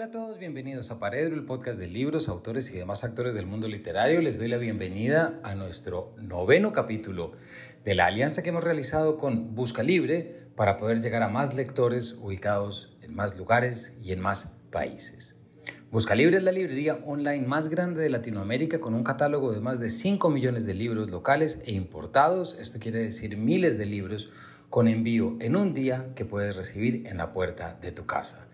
Hola a todos, bienvenidos a Paredro, el podcast de libros, autores y demás actores del mundo literario. Les doy la bienvenida a nuestro noveno capítulo de la alianza que hemos realizado con Busca Libre para poder llegar a más lectores ubicados en más lugares y en más países. Busca Libre es la librería online más grande de Latinoamérica con un catálogo de más de 5 millones de libros locales e importados, esto quiere decir miles de libros con envío en un día que puedes recibir en la puerta de tu casa.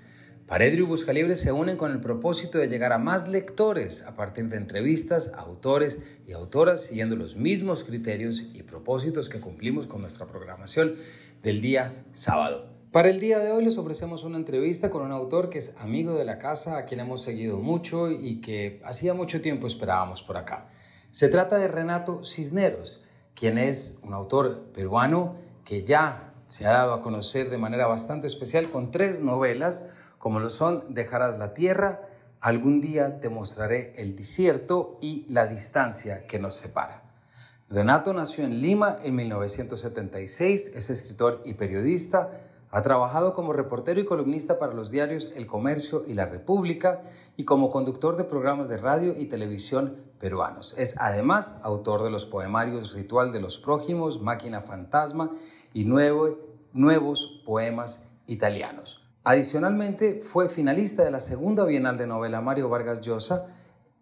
Paredro y Buscalibre se unen con el propósito de llegar a más lectores a partir de entrevistas a autores y autoras siguiendo los mismos criterios y propósitos que cumplimos con nuestra programación del día sábado. Para el día de hoy les ofrecemos una entrevista con un autor que es amigo de la casa, a quien hemos seguido mucho y que hacía mucho tiempo esperábamos por acá. Se trata de Renato Cisneros, quien es un autor peruano que ya se ha dado a conocer de manera bastante especial con tres novelas, como lo son Dejarás la tierra, Algún día te mostraré el desierto y la distancia que nos separa. Renato nació en Lima en 1976, es escritor y periodista, ha trabajado como reportero y columnista para los diarios El Comercio y La República y como conductor de programas de radio y televisión peruanos. Es además autor de los poemarios Ritual de los Prójimos, Máquina Fantasma y nuevos poemas italianos. Adicionalmente, fue finalista de la segunda Bienal de Novela Mario Vargas Llosa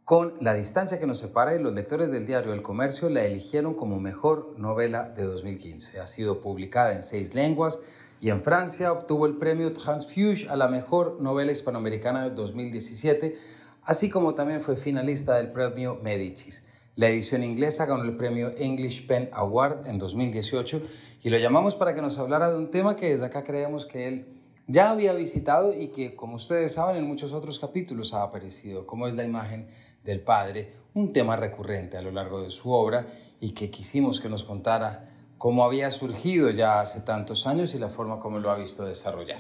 con La distancia que nos separa y los lectores del diario El Comercio la eligieron como mejor novela de 2015. Ha sido publicada en seis lenguas y en Francia obtuvo el premio Transfuge a la mejor novela hispanoamericana de 2017, así como también fue finalista del premio Medicis. La edición inglesa ganó el premio English Pen Award en 2018 y lo llamamos para que nos hablara de un tema que desde acá creemos que él ya había visitado y que, como ustedes saben, en muchos otros capítulos ha aparecido, como es la imagen del Padre, un tema recurrente a lo largo de su obra y que quisimos que nos contara cómo había surgido ya hace tantos años y la forma como lo ha visto desarrollar.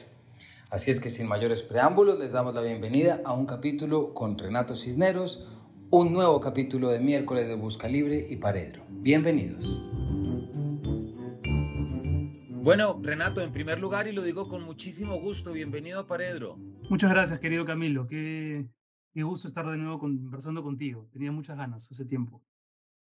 Así es que sin mayores preámbulos les damos la bienvenida a un capítulo con Renato Cisneros, un nuevo capítulo de miércoles de Busca Libre y Paredro. Bienvenidos. Bueno, Renato, en primer lugar, y lo digo con muchísimo gusto, bienvenido a Paredro. Muchas gracias, querido Camilo. Qué, qué gusto estar de nuevo conversando contigo. Tenía muchas ganas hace tiempo.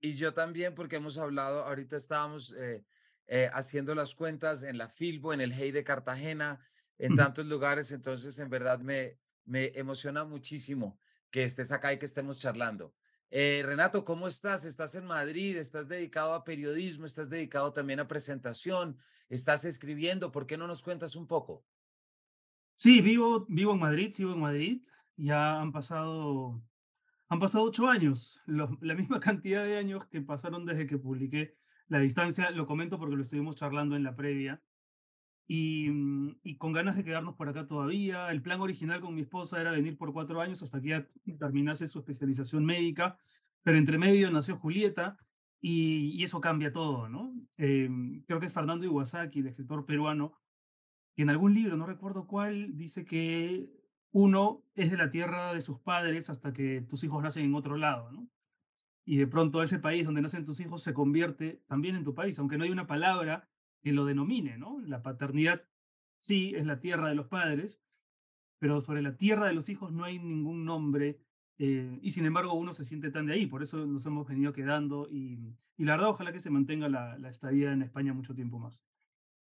Y yo también, porque hemos hablado, ahorita estábamos eh, eh, haciendo las cuentas en la Filbo, en el Hey de Cartagena, en tantos lugares, entonces en verdad me, me emociona muchísimo que estés acá y que estemos charlando. Eh, Renato, ¿cómo estás? ¿Estás en Madrid? ¿Estás dedicado a periodismo? ¿Estás dedicado también a presentación? ¿Estás escribiendo? ¿Por qué no nos cuentas un poco? Sí, vivo, vivo en Madrid, sigo en Madrid. Ya han pasado, han pasado ocho años, la misma cantidad de años que pasaron desde que publiqué La Distancia. Lo comento porque lo estuvimos charlando en la previa. Y, mm, y, con ganas de quedarnos por acá todavía. El plan original con mi esposa era venir por cuatro años hasta que terminase su especialización médica, pero entre medio nació Julieta y, eso cambia todo, ¿no? Eh, creo que es Fernando Iwasaki, el escritor peruano, que en algún libro, no recuerdo cuál, dice que uno es de la tierra de sus padres hasta que tus hijos nacen en otro lado, ¿no? Y de pronto ese país donde nacen tus hijos se convierte también en tu país, aunque no hay una palabra que lo denomine, ¿no? La paternidad sí es la tierra de los padres, pero sobre la tierra de los hijos no hay ningún nombre eh, y sin embargo uno se siente tan de ahí, por eso nos hemos venido quedando y, y la verdad ojalá que se mantenga la, la, estadía en España mucho tiempo más.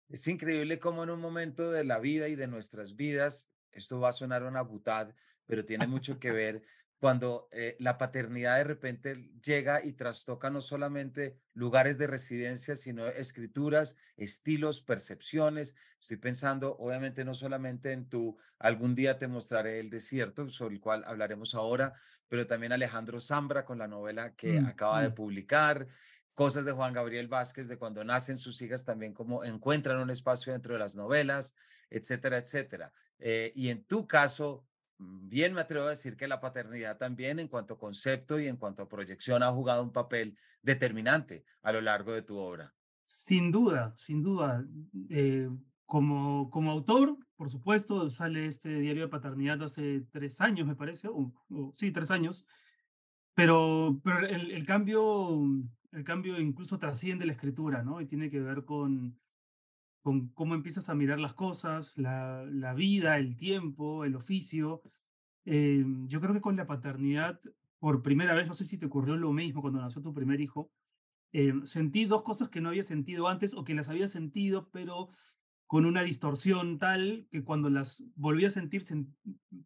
Es increíble cómo en un momento de la vida y de nuestras vidas, esto va a sonar una butad, pero tiene mucho que ver cuando eh, la paternidad de repente llega y trastoca no solamente lugares de residencia, sino escrituras, estilos, percepciones. Estoy pensando, obviamente, no solamente en tu Algún día te mostraré el desierto, sobre el cual hablaremos ahora, pero también Alejandro Zambra con la novela que mm, acaba de mm. publicar. Cosas de Juan Gabriel Vázquez, de cuando nacen sus hijas, también como encuentran un espacio dentro de las novelas, etcétera, etcétera. Eh, y en tu caso, bien me atrevo a decir que la paternidad también en cuanto a concepto y en cuanto a proyección ha jugado un papel determinante a lo largo de tu obra. Sin duda, sin duda. Eh, como, como autor, por supuesto, sale este diario de paternidad hace tres años, me parece, o, sí, tres años, pero, pero el, el, cambio, el cambio incluso trasciende la escritura, ¿no? Y tiene que ver con, con cómo empiezas a mirar las cosas, la, vida, el tiempo, el oficio. eh, yo creo que con la paternidad, por primera vez, no sé si te ocurrió lo mismo cuando nació tu primer hijo, eh, sentí dos cosas que no había sentido antes o que las había sentido, pero con una distorsión tal que cuando las volví a sentir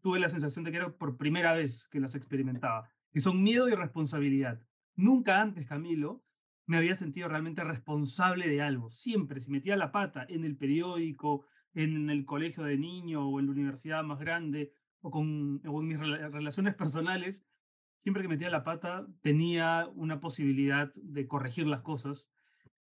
tuve la sensación de que era por primera vez que las experimentaba, que son miedo y responsabilidad. Nunca antes, Camilo, me había sentido realmente responsable de algo. Siempre, si metía la pata en el periódico, en el colegio de niño o en la universidad más grande o, con, en mis relaciones personales, siempre que metía la pata tenía una posibilidad de corregir las cosas,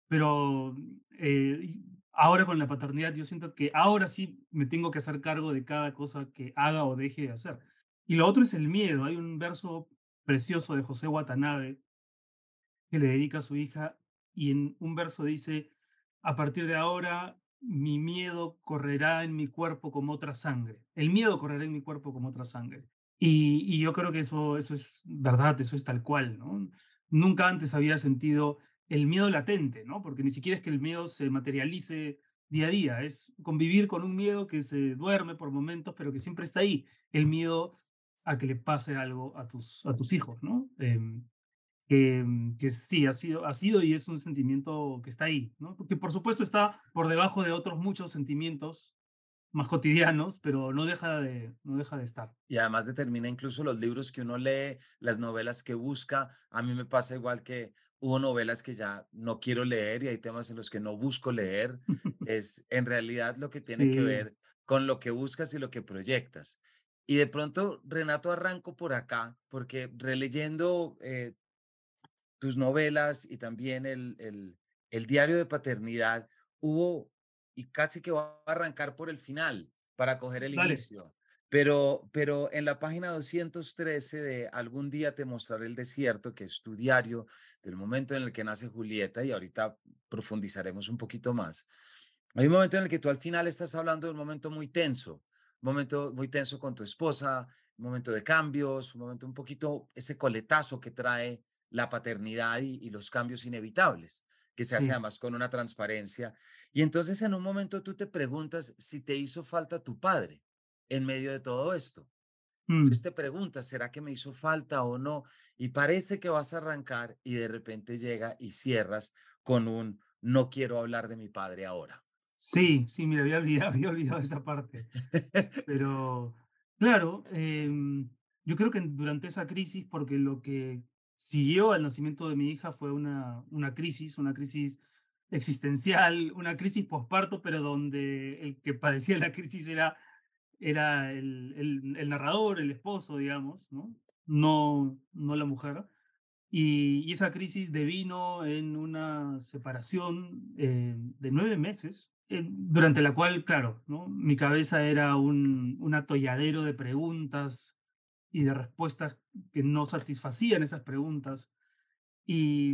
pero eh, ahora con la paternidad yo siento que ahora sí me tengo que hacer cargo de cada cosa que haga o deje de hacer. Y lo otro es el miedo. Hay un verso precioso de José Watanabe que le dedica a su hija y en un verso dice, a partir de ahora mi miedo correrá en mi cuerpo como otra sangre. El miedo correrá en mi cuerpo como otra sangre. Y, y yo creo que eso, eso es verdad, eso es tal cual. ¿no? Nunca antes había sentido el miedo latente, ¿no? Porque ni siquiera es que el miedo se materialice día a día, es convivir con un miedo que se duerme por momentos, pero que siempre está ahí, el miedo a que le pase algo a tus, a tus hijos, ¿no? Em, que, que, sí, ha sido, ha sido y es un sentimiento que está ahí, ¿no? Porque por supuesto está por debajo de otros muchos sentimientos más cotidianos, pero no deja de, no deja de estar. Y además determina incluso los libros que uno lee, las novelas que busca. A mí me pasa igual que hubo novelas que ya no quiero leer y hay temas en los que no busco leer. es en realidad lo que tiene que ver con lo que buscas y lo que proyectas. Y de pronto, Renato, arranco por acá, porque releyendo eh, tus novelas y también el, el, el diario de paternidad, hubo, y casi que va a arrancar por el final para coger el inicio. Pero, pero en la página 213 de Algún día te mostraré el desierto, que es tu diario del momento en el que nace Julieta, y ahorita profundizaremos un poquito más. Hay un momento en el que tú al final estás hablando de un momento muy tenso, un momento muy tenso con tu esposa, un momento de cambios, un momento un poquito ese coletazo que trae la paternidad y, los cambios inevitables, que se hace además con una transparencia. Y entonces en un momento tú te preguntas si te hizo falta tu padre en medio de todo esto. Entonces mm. te preguntas, ¿será que me hizo falta o no? Y parece que vas a arrancar y de repente llega y cierras con un no quiero hablar de mi padre ahora. Sí, sí, mira, había olvidado, había olvidado esa parte. Pero, claro, em, yo creo que durante esa crisis, porque lo que siguió al nacimiento de mi hija fue una, una crisis, una crisis existencial, una crisis posparto, pero donde el que padecía la crisis era era el, el, narrador, el esposo, digamos, ¿no? No, no la mujer. Y, y esa crisis devino en una separación eh, de nueve meses, eh, durante la cual, claro, ¿no? mi cabeza era un, un atolladero de preguntas y de respuestas que no satisfacían esas preguntas. Y,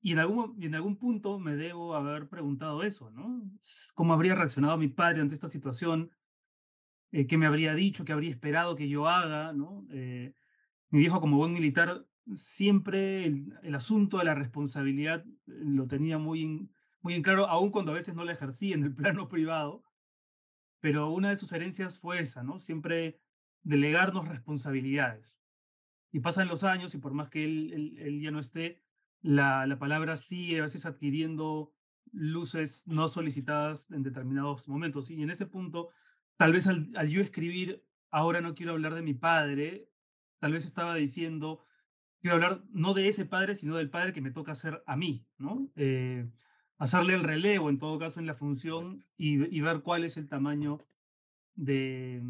y en, algún, en algún punto me debo haber preguntado eso, ¿no? ¿Cómo habría reaccionado mi padre ante esta situación? eh, qué me habría dicho, qué habría esperado que yo haga, ¿no? Eh, mi viejo como buen militar siempre el, asunto de la responsabilidad eh, lo tenía muy en, muy en claro, aun cuando a veces no la ejercía en el plano privado, pero una de sus herencias fue esa, ¿no? Siempre delegarnos responsabilidades. Y pasan los años y por más que él, él, ya no esté, la, la palabra sigue a veces adquiriendo luces no solicitadas en determinados momentos. Y en ese punto tal vez al, yo escribir, ahora no quiero hablar de mi padre, tal vez estaba diciendo, quiero hablar no de ese padre, sino del padre que me toca hacer a mí, ¿no? Eh, hacerle el relevo, en todo caso, en la función y, ver cuál es el tamaño de,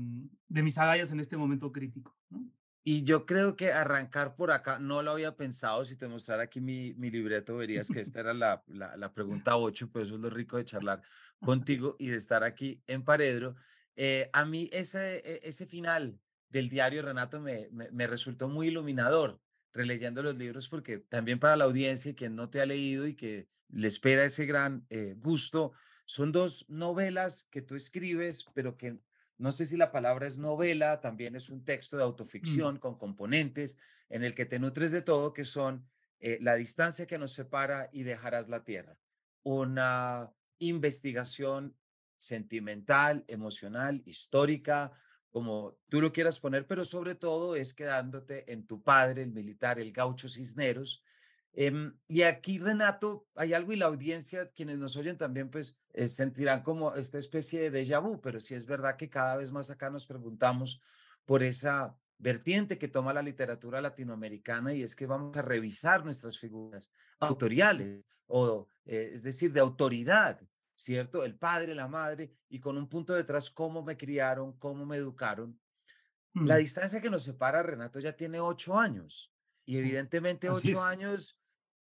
de mis agallas en este momento crítico, ¿no? Y yo creo que arrancar por acá, no lo había pensado, si te mostrara aquí mi, mi libreto, verías que esta era la, la, la pregunta 8, pues eso es lo rico de charlar contigo y de estar aquí en Paredro. Eh, a mí ese, e, ese final del diario, Renato, me, me, resultó muy iluminador releyendo los libros porque también para la audiencia, quien no te ha leído y que le espera ese gran eh, gusto, son dos novelas que tú escribes, pero que no sé si la palabra es novela, también es un texto de mm. autoficción con componentes en el que te nutres de todo, que son eh, La distancia que nos separa y dejarás la tierra. Una investigación sentimental, emocional, histórica, como tú lo quieras poner, pero sobre todo es quedándote en tu padre, el militar, el gaucho Cisneros. Em, y aquí, Renato, hay algo y la audiencia, quienes nos oyen también, pues eh, sentirán como esta especie de déjà vu, pero sí es verdad que cada vez más acá nos preguntamos por esa vertiente que toma la literatura latinoamericana y es que vamos a revisar nuestras figuras autoriales, o eh, es decir, de autoridad, ¿cierto? El padre, la madre, y con un punto detrás, cómo me criaron, cómo me educaron. La mm. distancia que nos separa, Renato, ya tiene ocho años. Y evidentemente ocho años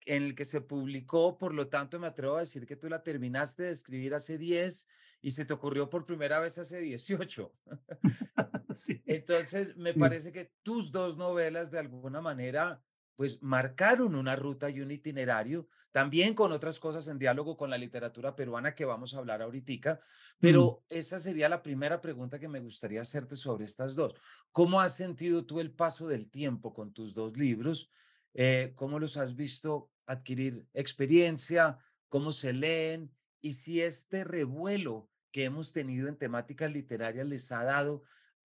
en el que se publicó, por lo tanto me atrevo a decir que tú la terminaste de escribir hace diez y se te ocurrió por primera vez hace dieciocho. Entonces, me parece que tus dos novelas de alguna manera pues marcaron una ruta y un itinerario, también con otras cosas en diálogo con la literatura peruana que vamos a hablar ahorita, mm. pero esa sería la primera pregunta que me gustaría hacerte sobre estas dos. ¿Cómo has sentido tú el paso del tiempo con tus dos libros? Eh, ¿Cómo los has visto adquirir experiencia? ¿Cómo se leen? Y si este revuelo que hemos tenido en temáticas literarias les ha dado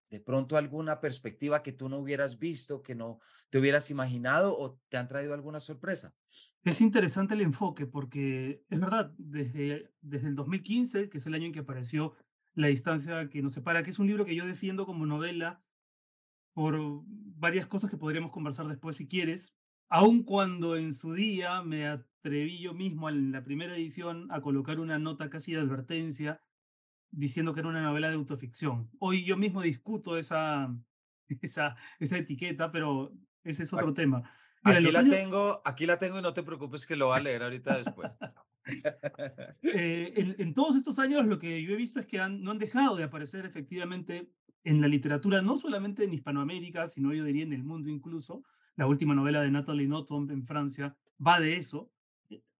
de pronto alguna perspectiva que tú no hubieras visto, que no te hubieras imaginado o te han traído alguna sorpresa? Es interesante el enfoque porque es verdad, desde, desde el 2015, que es el año en que apareció La distancia que nos separa, que es un libro que yo defiendo como novela por varias cosas que podríamos conversar después si quieres, aun cuando en su día me atreví yo mismo en la primera edición a colocar una nota casi de advertencia diciendo que era una novela de autoficción. Hoy yo mismo discuto esa, esa, esa etiqueta, pero ese es otro tema. aquí, la tengo, aquí la tengo y no te preocupes que lo va a leer ahorita después. Eh, en, todos estos años lo que yo he visto es que han, no han dejado de aparecer efectivamente en la literatura, no solamente en Hispanoamérica, sino yo diría en el mundo incluso. La última novela de Natalie Nothomb en Francia va de eso.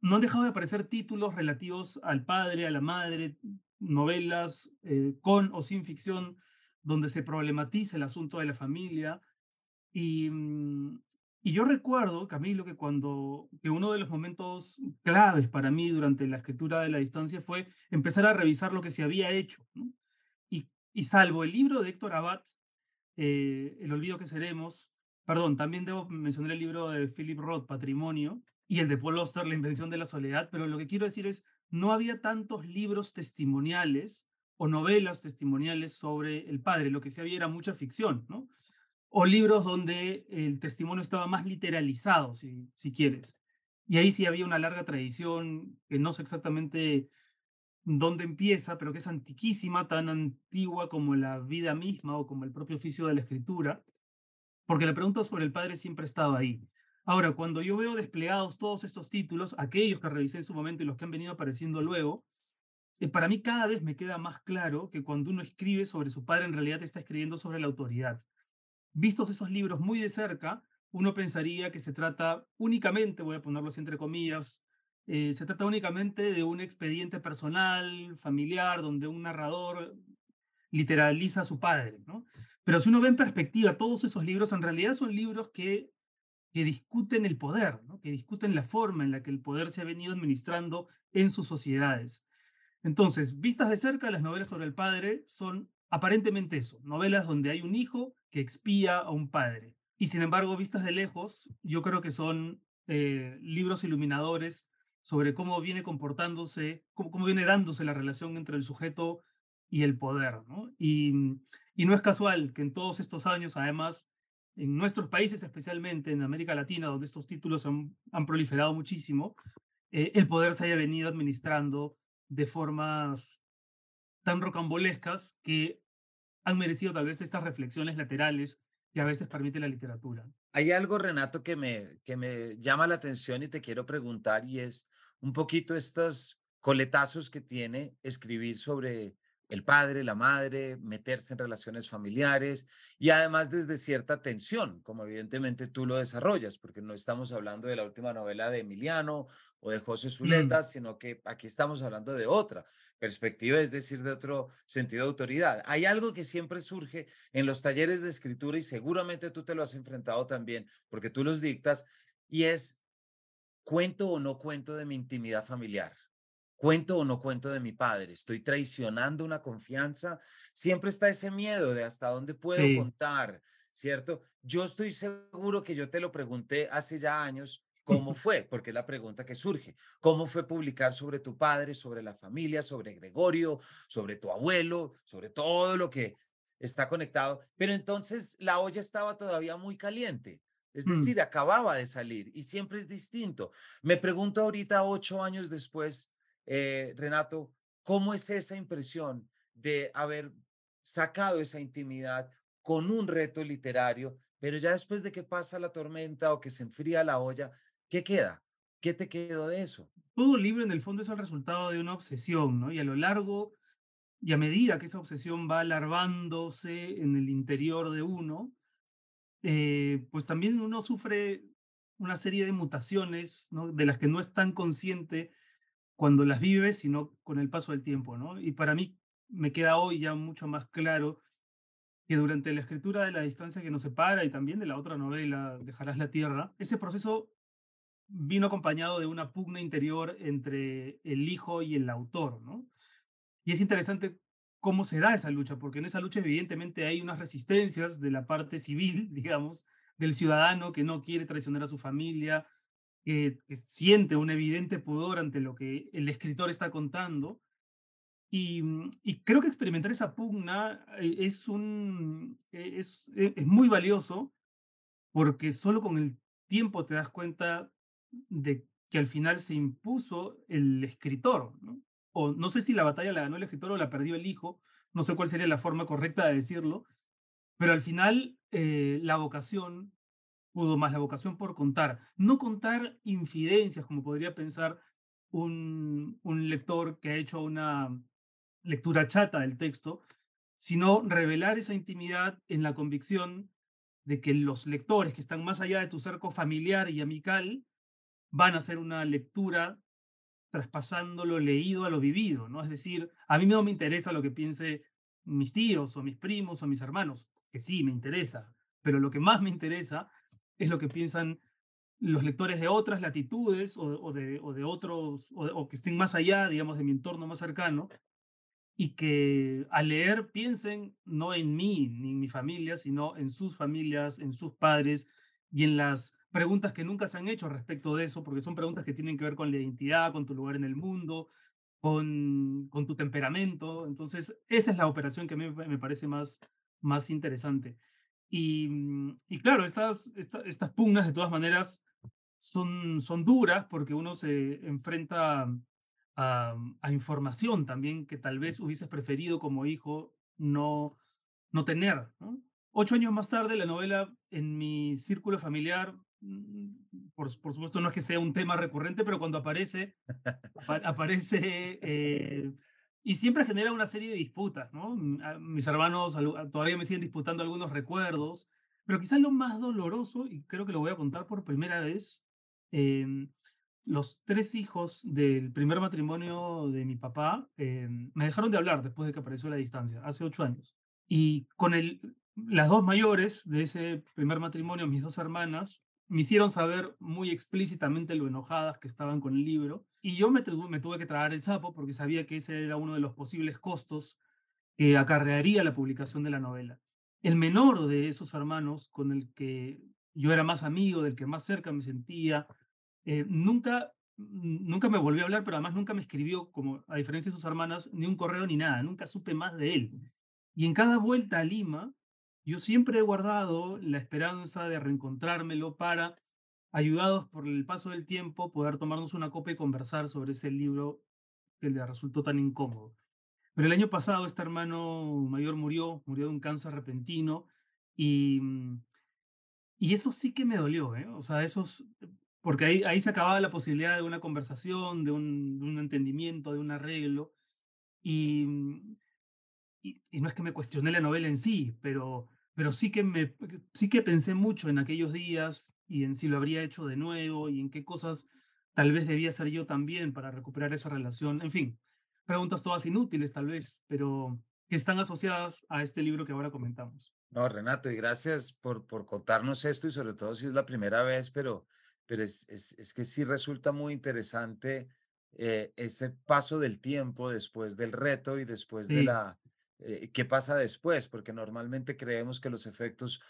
No han dejado de aparecer títulos relativos al padre, a la madre, novelas eh, con o sin ficción donde se problematiza el asunto de la familia. Y, mm, y yo recuerdo, Camilo, que cuando que uno de los momentos claves para mí durante la escritura de la distancia fue empezar a revisar lo que se había hecho. Y, y, salvo el libro de Héctor Abad, eh, El olvido que seremos, perdón, también debo mencionar el libro de Philip Roth, Patrimonio, y el de Paul Oster, La invención de la soledad, pero lo que quiero decir es, no había tantos libros testimoniales o novelas testimoniales sobre el padre, lo que sí había era mucha ficción, ¿no? O libros donde el testimonio estaba más literalizado, si, si quieres. Y ahí sí había una larga tradición que no sé exactamente dónde empieza, pero que es antiquísima, tan antigua como la vida misma o como el propio oficio de la escritura, porque la pregunta sobre el padre siempre estaba ahí. Ahora, cuando yo veo desplegados todos estos títulos, aquellos que revisé en su momento y los que han venido apareciendo luego, eh, para mí cada vez me queda más claro que cuando uno escribe sobre su padre, en realidad está escribiendo sobre la autoridad. Vistos esos libros muy de cerca, uno pensaría que se trata únicamente, voy a ponerlos entre comillas, eh, se trata únicamente de un expediente personal, familiar, donde un narrador literaliza a su padre, ¿no? Pero si uno ve en perspectiva todos esos libros, en realidad son libros que que discuten el poder, que discuten la forma en la que el poder se ha venido administrando en sus sociedades. Entonces, vistas de cerca, las novelas sobre el padre son aparentemente eso, novelas donde hay un hijo que expía a un padre. Y sin embargo, vistas de lejos, yo creo que son eh, libros iluminadores sobre cómo viene comportándose, cómo, cómo, viene dándose la relación entre el sujeto y el poder. ¿no? Y, y no es casual que en todos estos años, además, en nuestros países, especialmente en América Latina, donde estos títulos han, han proliferado muchísimo, eh, el poder se haya venido administrando de formas tan rocambolescas que han merecido tal vez estas reflexiones laterales que a veces permite la literatura. Hay algo, Renato, que me, que me llama la atención y te quiero preguntar y es un poquito estos coletazos que tiene escribir sobre el padre, la madre, meterse en relaciones familiares y además desde cierta tensión, como evidentemente tú lo desarrollas, porque no estamos hablando de la última novela de Emiliano o de José mm. Zuleta, sino que aquí estamos hablando de otra perspectiva, es decir, de otro sentido de autoridad. Hay algo que siempre surge en los talleres de escritura y seguramente tú te lo has enfrentado también, porque tú los dictas, y es cuento o no cuento de mi intimidad familiar ¿Cuento o no cuento de mi padre? ¿Estoy traicionando una confianza? Siempre está ese miedo de hasta dónde puedo contar, ¿cierto? Yo estoy seguro que yo te lo pregunté hace ya años, ¿cómo fue? Porque es la pregunta que surge. ¿Cómo fue publicar sobre tu padre, sobre la familia, sobre Gregorio, sobre tu abuelo, sobre todo lo que está conectado? Pero entonces la olla estaba todavía muy caliente. Es mm. decir, acababa de salir y siempre es distinto. Me pregunto ahorita, ocho años después, eh, Renato, ¿cómo es esa impresión de haber sacado esa intimidad con un reto literario, pero ya después de que pasa la tormenta o que se enfría la olla, ¿qué queda? ¿Qué te quedó de eso? Todo libro en el fondo es el resultado de una obsesión, ¿no? Y a lo largo y a medida que esa obsesión va alarvándose en el interior de uno, eh, pues también uno sufre una serie de mutaciones, ¿no? De las que no es tan consciente cuando las vives, sino con el paso del tiempo, ¿no? Y para mí me queda hoy ya mucho más claro que durante la escritura de La distancia que nos separa y también de la otra novela, Dejarás la Tierra, ese proceso vino acompañado de una pugna interior entre el hijo y el autor, ¿no? Y es interesante cómo se da esa lucha, porque en esa lucha evidentemente hay unas resistencias de la parte civil, digamos, del ciudadano que no quiere traicionar a su familia, que, siente un evidente pudor ante lo que el escritor está contando. Y, mm, creo que experimentar esa pugna eh, es, un, e, es, e, es muy valioso porque solo con el tiempo te das cuenta de que al final se impuso el escritor. ¿no? O no sé si la batalla la ganó el escritor o la perdió el hijo, no sé cuál sería la forma correcta de decirlo, pero al final eh, la vocación pudo más la vocación por contar. No contar infidencias, como podría pensar un, un lector que ha hecho una lectura chata del texto, sino revelar esa intimidad en la convicción de que los lectores que están más allá de tu cerco familiar y amical van a hacer una lectura traspasando lo leído a lo vivido, ¿no? Es decir, a mí no me interesa lo que piense mis tíos o mis primos o mis hermanos, que sí, me interesa, pero lo que más me interesa es lo que piensan los lectores de otras latitudes o, de, otros, o, que estén más allá, digamos, de mi entorno más cercano, y que al leer piensen no en mí ni en mi familia, sino en sus familias, en sus padres y en las preguntas que nunca se han hecho respecto de eso, porque son preguntas que tienen que ver con la identidad, con tu lugar en el mundo, con, con tu temperamento. Entonces, esa es la operación que a mí me parece más, más interesante. Mm, y, claro, estas, estas pugnas de todas maneras son, son duras porque uno se enfrenta a, a, información también que tal vez hubieses preferido como hijo no, no tener. Ocho años más tarde, la novela en mi círculo familiar, mm, por, por supuesto no es que sea un tema recurrente, pero cuando aparece, aparece eh, y siempre genera una serie de disputas, ¿no? Mm, mis hermanos todavía me siguen disputando algunos recuerdos, pero quizás lo más doloroso, y creo que lo voy a contar por primera vez, em, los tres hijos del primer matrimonio de mi papá em, me dejaron de hablar después de que apareció la distancia, hace ocho años. Y con el, las dos mayores de ese primer matrimonio, mis dos hermanas, me hicieron saber muy explícitamente lo enojadas que estaban con el libro y yo me, tuve que tragar el sapo porque sabía que ese era uno de los posibles costos que acarrearía la publicación de la novela. El menor de esos hermanos con el que yo era más amigo, del que más cerca me sentía, eh, nunca, nunca me volvió a hablar, pero además nunca me escribió, como a diferencia de sus hermanas, ni un correo ni nada, nunca supe más de él. Y en cada vuelta a Lima, yo siempre he guardado la esperanza de reencontrármelo para, ayudados por el paso del tiempo, poder tomarnos una copa y conversar sobre ese libro que le resultó tan incómodo. Pero el año pasado este hermano mayor murió, murió de un cáncer repentino y, mm, y eso sí que me dolió, ¿eh? O sea, esos, porque ahí, ahí se acababa la posibilidad de una conversación, de un, de un entendimiento, de un arreglo. Y, mm, y, y, no es que me cuestioné la novela en sí, pero pero sí que, me, sí que pensé mucho en aquellos días y en si lo habría hecho de nuevo y en qué cosas tal vez debía hacer yo también para recuperar esa relación. En fin, preguntas todas inútiles tal vez, pero que están asociadas a este libro que ahora comentamos. No, Renato, y gracias por, por contarnos esto y sobre todo si es la primera vez, pero, pero es, es, es que sí resulta muy interesante eh, ese paso del tiempo después del reto y después de la... Eh, ¿Qué pasa después? Porque normalmente creemos que los efectos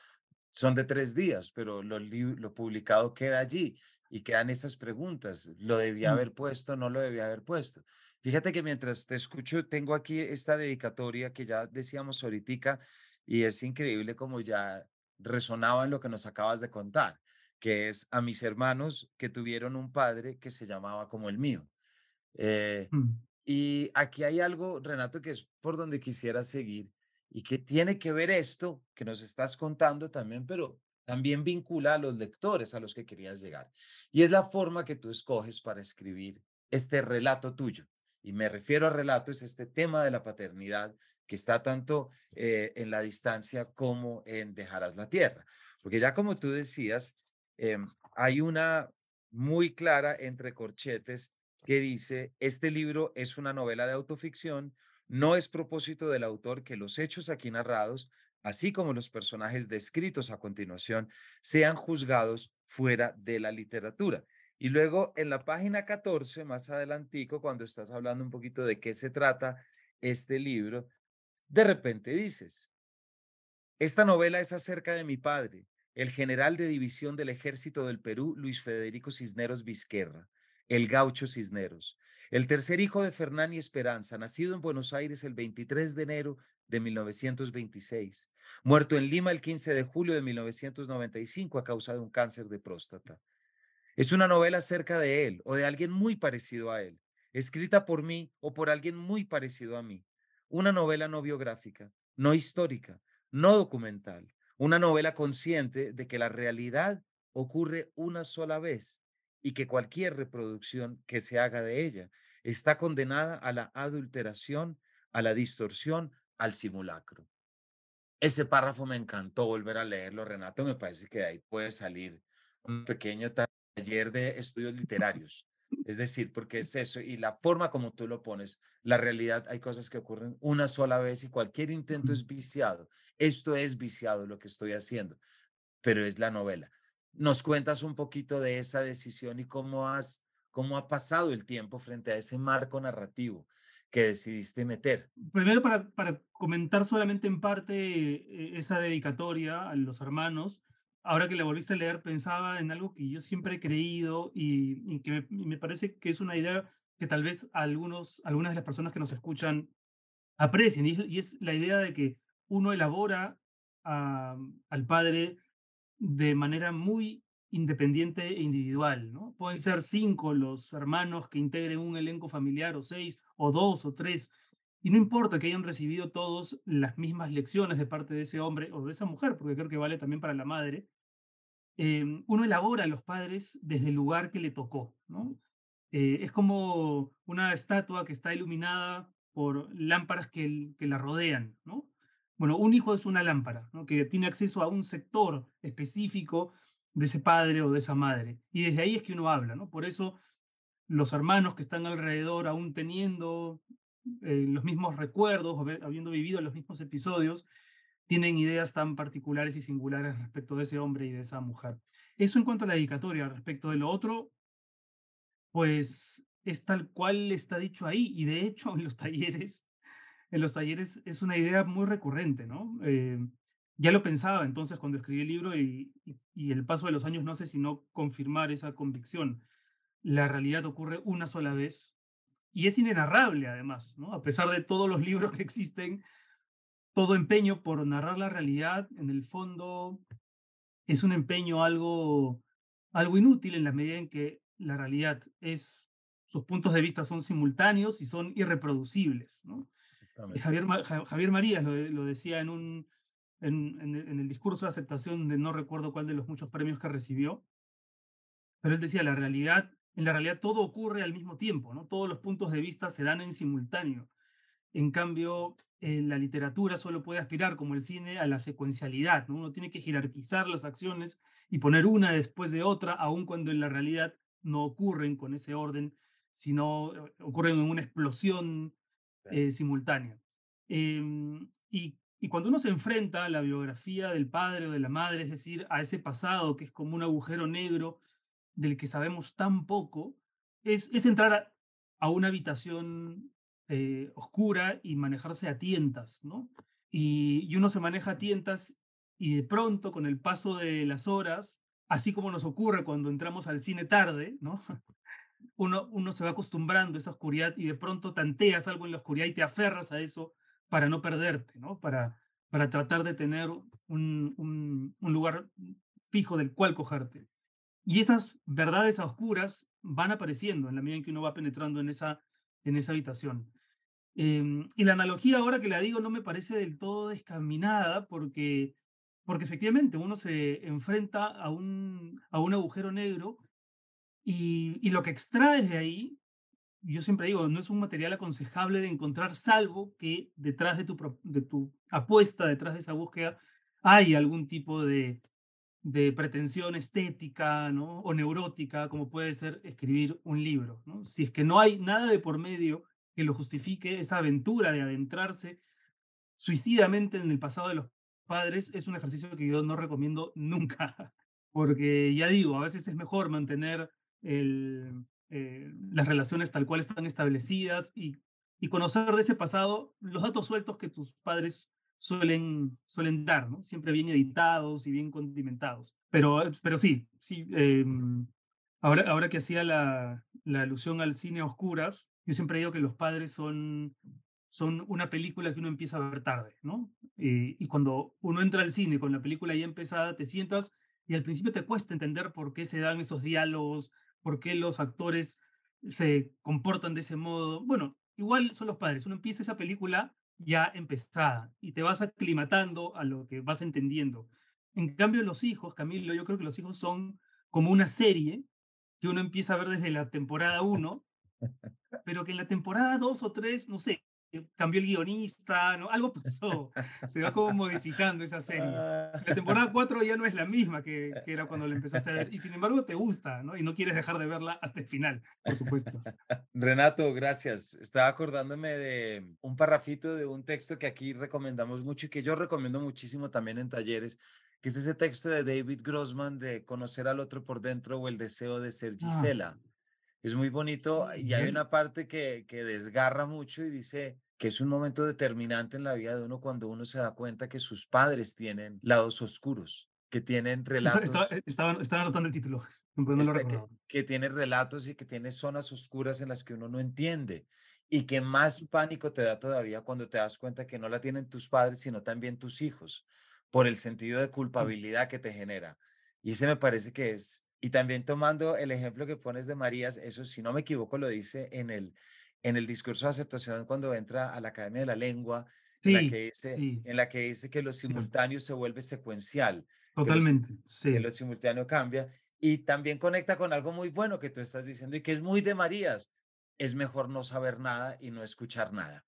son de tres días, pero lo, lo publicado queda allí y quedan esas preguntas. ¿Lo debía mm. haber puesto? ¿No lo debía haber puesto? Fíjate que mientras te escucho, tengo aquí esta dedicatoria que ya decíamos ahorita y es increíble como ya resonaba en lo que nos acabas de contar, que es a mis hermanos que tuvieron un padre que se llamaba como el mío. Eh, mm. Y aquí hay algo, Renato, que es por donde quisiera seguir y que tiene que ver esto que nos estás contando también, pero también vincula a los lectores a los que querías llegar. Y es la forma que tú escoges para escribir este relato tuyo. Y me refiero a relato, es este tema de la paternidad que está tanto eh, en la distancia como en Dejarás la Tierra. Porque ya como tú decías, em, hay una muy clara entre corchetes que dice, este libro es una novela de autoficción, no es propósito del autor que los hechos aquí narrados, así como los personajes descritos a continuación, sean juzgados fuera de la literatura. Y luego en la página 14, más adelantico, cuando estás hablando un poquito de qué se trata este libro, de repente dices, esta novela es acerca de mi padre, el general de división del ejército del Perú, Luis Federico Cisneros Vizquerra, el gaucho Cisneros, el tercer hijo de Fernán y Esperanza, nacido en Buenos Aires el 23 de enero de 1926, muerto en Lima el 15 de julio de 1995 a causa de un cáncer de próstata. Es una novela acerca de él o de alguien muy parecido a él, escrita por mí o por alguien muy parecido a mí. Una novela no biográfica, no histórica, no documental, una novela consciente de que la realidad ocurre una sola vez y que cualquier reproducción que se haga de ella está condenada a la adulteración, a la distorsión, al simulacro. Ese párrafo me encantó volver a leerlo, Renato. Me parece que de ahí puede salir un pequeño taller de estudios literarios es decir, porque es eso y la forma como tú lo pones, la realidad, hay cosas que ocurren una sola vez y cualquier intento es viciado. Esto es viciado lo que estoy haciendo, pero es la novela. ¿Nos cuentas un poquito de esa decisión y cómo has cómo ha pasado el tiempo frente a ese marco narrativo que decidiste meter? Primero para, para comentar solamente en parte eh, esa dedicatoria a los hermanos, ahora que la volviste a leer, pensaba en algo que yo siempre he creído y, que me, parece que es una idea que tal vez algunos, algunas de las personas que nos escuchan aprecien, y, es la idea de que uno elabora al padre de manera muy independiente e individual, ¿no? Pueden ser cinco los hermanos que integren un elenco familiar, o seis, o dos, o tres, y no importa que hayan recibido todos las mismas lecciones de parte de ese hombre o de esa mujer, porque creo que vale también para la madre, em, uno elabora a los padres desde el lugar que le tocó. ¿no? Eh, es como una estatua que está iluminada por lámparas que, que la rodean. ¿no? Bueno, un hijo es una lámpara, ¿no? que tiene acceso a un sector específico de ese padre o de esa madre. Y desde ahí es que uno habla. ¿no? Por eso los hermanos que están alrededor, aún teniendo eh, los mismos recuerdos, habiendo vivido los mismos episodios, tienen ideas tan particulares y singulares respecto de ese hombre y de esa mujer. Eso en cuanto a la dedicatoria. Respecto de lo otro, pues es tal cual está dicho ahí. Y de hecho, en los talleres, en los talleres es una idea muy recurrente, ¿no? Eh, ya lo pensaba entonces cuando escribí el libro y, el paso de los años no hace sino confirmar esa convicción. La realidad ocurre una sola vez y es inenarrable además, ¿no? A pesar de todos los libros que existen, todo empeño por narrar la realidad, en el fondo, es un empeño algo, algo inútil en la medida en que la realidad es, sus puntos de vista son simultáneos y son irreproducibles, ¿no? Javier, Javier Marías lo, decía en, un, en, el discurso de aceptación de no recuerdo cuál de los muchos premios que recibió, pero él decía, la realidad en la realidad todo ocurre al mismo tiempo, ¿no? Todos los puntos de vista se dan en simultáneo. En cambio, en la literatura solo puede aspirar, como el cine, a la secuencialidad. ¿no? Uno tiene que jerarquizar las acciones y poner una después de otra, aun cuando en la realidad no ocurren con ese orden, sino eh, ocurren en una explosión eh, simultánea. Em, y, cuando uno se enfrenta a la biografía del padre o de la madre, es decir, a ese pasado que es como un agujero negro del que sabemos tan poco, es, es entrar a una habitación eh, oscura y manejarse a tientas, ¿no? Y, y, uno se maneja a tientas y de pronto, con el paso de las horas, así como nos ocurre cuando entramos al cine tarde, ¿no? Uno, uno se va acostumbrando a esa oscuridad y de pronto tanteas algo en la oscuridad y te aferras a eso para no perderte, ¿no? Para, para tratar de tener un, un, lugar fijo del cual cogerte. Y esas verdades oscuras van apareciendo en la medida en que uno va penetrando en esa, en esa habitación. Eh, y la analogía ahora que la digo no me parece del todo descaminada porque, porque efectivamente uno se enfrenta a un, a un agujero negro y, lo que extraes de ahí, yo siempre digo, no es un material aconsejable de encontrar, salvo que detrás de tu, de tu apuesta, detrás de esa búsqueda, hay algún tipo de, de pretensión estética ¿no? o neurótica, como puede ser escribir un libro. Si es que no hay nada de por medio que lo justifique, esa aventura de adentrarse suicidamente en el pasado de los padres es un ejercicio que yo no recomiendo nunca, porque ya digo, a veces es mejor mantener el, eh, las relaciones tal cual están establecidas y, y conocer de ese pasado los datos sueltos que tus padres suelen, suelen dar, ¿no? Siempre bien editados y bien condimentados. Pero, eh, pero sí, sí. Eh, ahora, ahora que hacía la, la alusión al cine a oscuras, yo siempre digo que los padres son, son una película que uno empieza a ver tarde, ¿no? Y, y cuando uno entra al cine con la película ya empezada, te sientas y al principio te cuesta entender por qué se dan esos diálogos, por qué los actores se comportan de ese modo. Bueno, igual son los padres. Uno empieza esa película ya empezada y te vas aclimatando a lo que vas entendiendo. En cambio, los hijos, Camilo, yo creo que los hijos son como una serie que uno empieza a ver desde la temporada 1, pero que en la temporada 2 o 3, no sé, cambió el guionista, ¿no? algo pasó, se va como modificando esa serie. La temporada 4 ya no es la misma que, que, era cuando la empezaste a ver, y sin embargo te gusta, ¿no? Y no quieres dejar de verla hasta el final, por supuesto. Renato, gracias. Estaba acordándome de un parrafito de un texto que aquí recomendamos mucho y que yo recomiendo muchísimo también en talleres, que es ese texto de David Grossman de Conocer al otro por dentro o el deseo de ser ah. Gisela. Ah es muy bonito y hay una parte que, que desgarra mucho y dice que es un momento determinante en la vida de uno cuando uno se da cuenta que sus padres tienen lados oscuros, que tienen relatos. Estaba, anotando el título. Este, que, que tiene relatos y que tiene zonas oscuras en las que uno no entiende y que más pánico te da todavía cuando te das cuenta que no la tienen tus padres, sino también tus hijos, por el sentido de culpabilidad que te genera. Y ese me parece que es y también tomando el ejemplo que pones de Marías, eso si no me equivoco lo dice en el, en el discurso de aceptación cuando entra a la Academia de la Lengua, en, la que dice, en la que dice que lo simultáneo se vuelve secuencial. Totalmente, que sí. Que lo simultáneo cambia. Y también conecta con algo muy bueno que tú estás diciendo y que es muy de Marías. Es mejor no saber nada y no escuchar nada.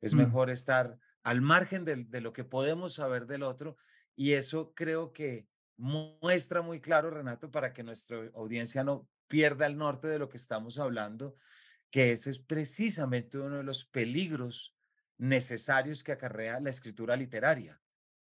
Es mm. mejor estar al margen de, de lo que podemos saber del otro. Y eso creo que muestra muy claro, Renato, para que nuestra audiencia no pierda el norte de lo que estamos hablando, que ese es precisamente uno de los peligros necesarios que acarrea la escritura literaria,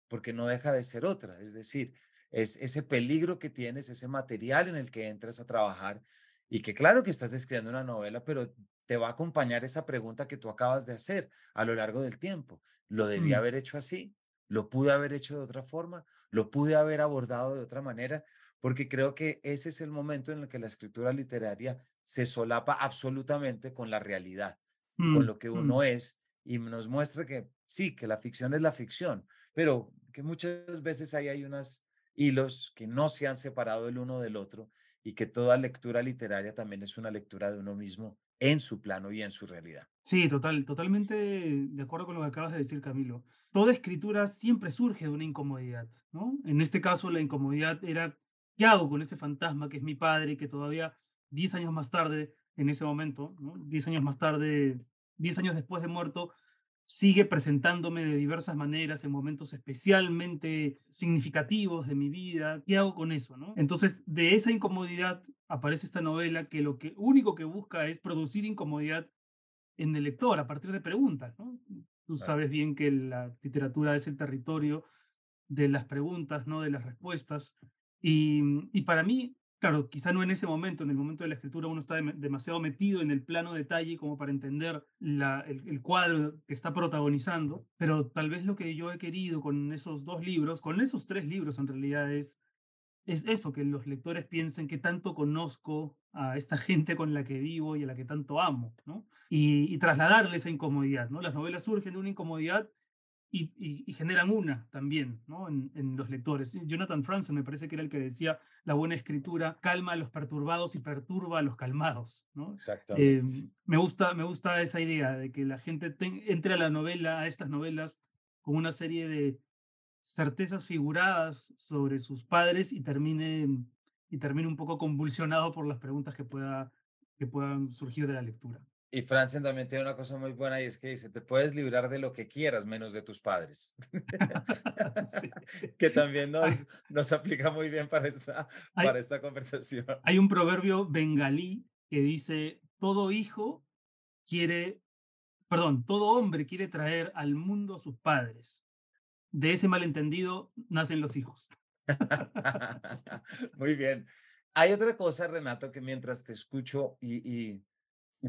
porque no deja de ser otra, es decir, es ese peligro que tienes, ese material en el que entras a trabajar y que claro que estás escribiendo una novela, pero te va a acompañar esa pregunta que tú acabas de hacer a lo largo del tiempo. ¿Lo debía mm. haber hecho así? ¿Lo pude haber hecho de otra forma? lo pude haber abordado de otra manera, porque creo que ese es el momento en el que la escritura literaria se solapa absolutamente con la realidad, con mm, lo que mm. uno es, y nos muestra que sí, que la ficción es la ficción, pero que muchas veces ahí hay unos hilos que no se han separado el uno del otro y que toda lectura literaria también es una lectura de uno mismo en su plano y en su realidad. Sí, total, totalmente de acuerdo con lo que acabas de decir, Camilo. Toda escritura siempre surge de una incomodidad, ¿no? En este caso, la incomodidad era, ¿qué hago con ese fantasma que es mi padre, que todavía 10 años más tarde, en ese momento, ¿no? 10 años más tarde, 10 años después de muerto, sigue presentándome de diversas maneras en momentos especialmente significativos de mi vida. ¿Qué hago con eso? ¿no? Entonces, de esa incomodidad aparece esta novela que lo que, único que busca es producir incomodidad en el lector a partir de preguntas. ¿no? Tú sabes bien que la literatura es el territorio de las preguntas, no de las respuestas. Y, y para mí, claro, quizá no en ese momento, en el momento de la escritura uno está demasiado metido en el plano detalle como para entender la, el, cuadro que está protagonizando, pero tal vez lo que yo he querido con esos dos libros, con esos tres libros en realidad es, es eso, que los lectores piensen que tanto conozco a esta gente con la que vivo y a la que tanto amo, ¿no? Y, y trasladarle esa incomodidad, ¿no? Las novelas surgen de una incomodidad y, generan una también ¿no? en, los lectores. Jonathan Franzen me parece que era el que decía, la buena escritura calma a los perturbados y perturba a los calmados. ¿no? Exactamente. Eh, me, gusta, me gusta esa idea de que la gente entre a la novela, a estas novelas, con una serie de certezas figuradas sobre sus padres y termine, y termine un poco convulsionado por las preguntas que, pueda, que puedan surgir de la lectura. Y Francia también tiene una cosa muy buena y es que dice, te puedes librar de lo que quieras menos de tus padres. que también nos, nos aplica muy bien para esta, para esta conversación. Hay un proverbio bengalí que dice, todo hijo quiere, perdón, todo hombre quiere traer al mundo a sus padres. De ese malentendido nacen los hijos. muy bien. Hay otra cosa, Renato, que mientras te escucho y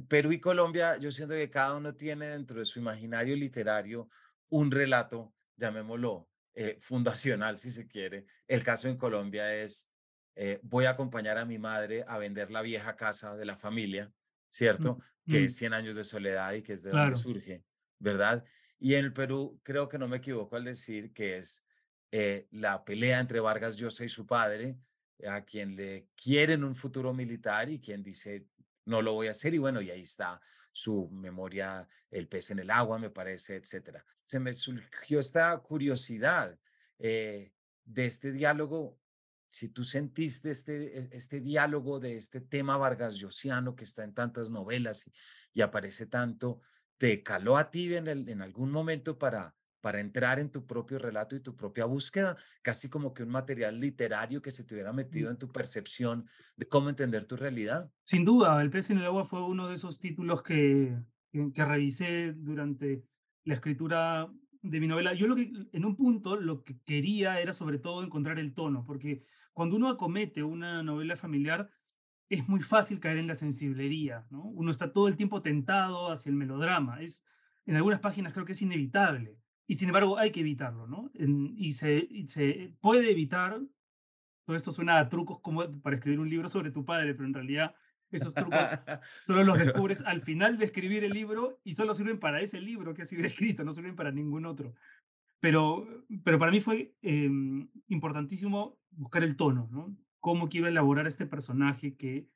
Perú y Colombia, yo siento que cada uno tiene dentro de su imaginario literario un relato, llamémoslo, eh, fundacional, si se quiere. El caso en Colombia es, eh, voy a acompañar a mi madre a vender la vieja casa de la familia, ¿cierto? Que es 100 años de soledad y que es de donde surge, ¿verdad? Y en el Perú, creo que no me equivoco al decir que es eh, la pelea entre Vargas Llosa y su padre, a quien le quieren un futuro militar y quien dice, no lo voy a hacer y bueno, y ahí está su memoria, el pez en el agua, me parece, etcétera. Se me surgió esta curiosidad eh, de este diálogo. Si tú sentiste este, e, este diálogo de este tema Vargas Llosiano que está en tantas novelas y, y aparece tanto, ¿te caló a ti en, el, en algún momento para, para entrar en tu propio relato y tu propia búsqueda, casi como que un material literario que se te hubiera metido en tu percepción de cómo entender tu realidad. Sin duda, El pez en el agua fue uno de esos títulos que, que, revisé durante la escritura de mi novela. Yo lo que, en un punto, lo que quería era sobre todo encontrar el tono, porque cuando uno acomete una novela familiar, es muy fácil caer en la sensiblería, ¿no? Uno está todo el tiempo tentado hacia el melodrama. Es, en algunas páginas creo que es inevitable y sin embargo hay que evitarlo, ¿no? y, se, se, puede evitar, todo esto suena a trucos como para escribir un libro sobre tu padre, pero en realidad esos trucos solo los descubres al final de escribir el libro y solo sirven para ese libro que ha sido escrito, no sirven para ningún otro. Pero, pero para mí fue em, importantísimo buscar el tono, ¿no? Cómo quiero elaborar este personaje que,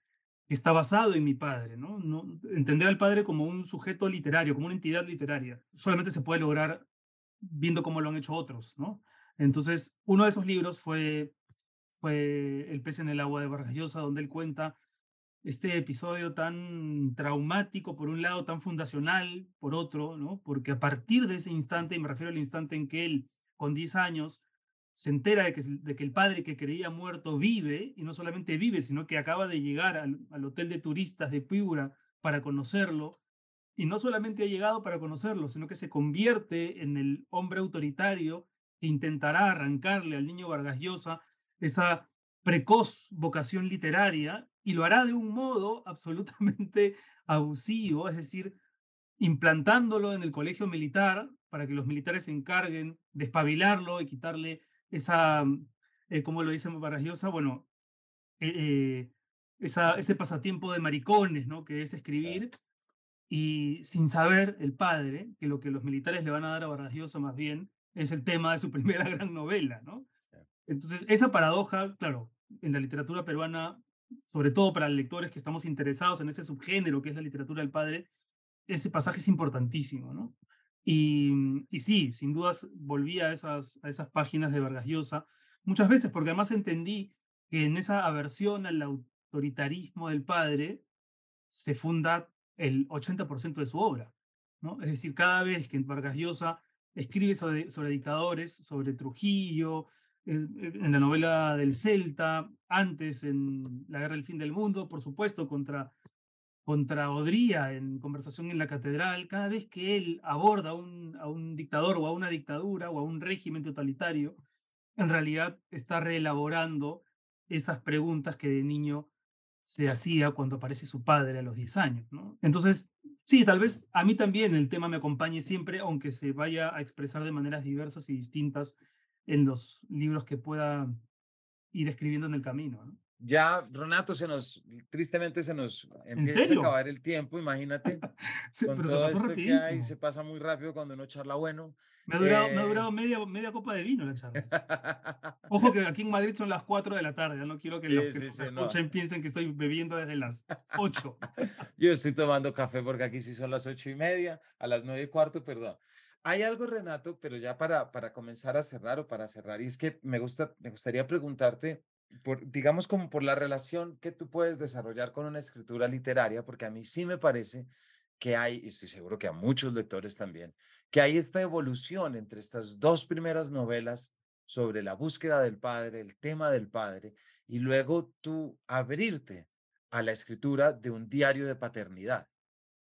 que está basado en mi padre, ¿no? ¿no? Entender al padre como un sujeto literario, como una entidad literaria. Solamente se puede lograr viendo cómo lo han hecho otros, ¿no? Entonces, uno de esos libros fue, fue El pez en el agua de Vargas Llosa, donde él cuenta este episodio tan traumático por un lado, tan fundacional por otro, ¿no? Porque a partir de ese instante, y me refiero al instante en que él, con 10 años, se entera de que, de que el padre que creía muerto vive, y no solamente vive, sino que acaba de llegar al, al hotel de turistas de Piura para conocerlo, y no solamente ha llegado para conocerlo, sino que se convierte en el hombre autoritario que intentará arrancarle al niño Vargas Llosa esa precoz vocación literaria y lo hará de un modo absolutamente abusivo, es decir, implantándolo en el colegio militar para que los militares se encarguen de espabilarlo y quitarle esa, eh, como lo dice Vargas Llosa, bueno, eh, eh, esa, ese pasatiempo de maricones, ¿no? Que es escribir y sin saber el padre que lo que los militares le van a dar a Vargas Llosa más bien es el tema de su primera gran novela, ¿no? Entonces, esa paradoja, claro, en la literatura peruana, sobre todo para lectores que estamos interesados en ese subgénero que es la literatura del padre, ese pasaje es importantísimo, ¿no? Y, y sí, sin dudas volví a esas, a esas páginas de Vargas Llosa muchas veces, porque además entendí que en esa aversión al autoritarismo del padre se funda el 80% de su obra. Es decir, cada vez que Vargas Llosa escribe sobre, dictadores, sobre Trujillo, en la novela del Celta, antes en La Guerra del Fin del Mundo, por supuesto, contra, contra Odría en Conversación en la Catedral, cada vez que él aborda un, a un dictador o a una dictadura o a un régimen totalitario, en realidad está reelaborando esas preguntas que de niño se hacía cuando aparece su padre a los 10 años. ¿no? Entonces, sí, tal vez a mí también el tema me acompañe siempre, aunque se vaya a expresar de maneras diversas y distintas en los libros que pueda ir escribiendo en el camino. ¿no? Ya, Renato, se nos, tristemente se nos empieza a acabar el tiempo, imagínate. con todo esto que hay, se pasa muy rápido cuando uno charla bueno. Me ha durado, me ha eh durado media, media copa de vino la charla. Ojo que aquí en Madrid son las 4 de la tarde, no quiero que los que escuchen piensen que estoy bebiendo desde las 8. Yo estoy tomando café porque aquí sí son las 8 y media, a las 9 y cuarto, perdón. Hay algo, Renato, pero ya para, para comenzar a cerrar o para cerrar, y es que me, gusta, me gustaría preguntarte por, digamos como por la relación que tú puedes desarrollar con una escritura literaria, porque a mí sí me parece que hay, y estoy seguro que a muchos lectores también, que hay esta evolución entre estas dos primeras novelas sobre la búsqueda del padre, el tema del padre, y luego tú abrirte a la escritura de un diario de paternidad.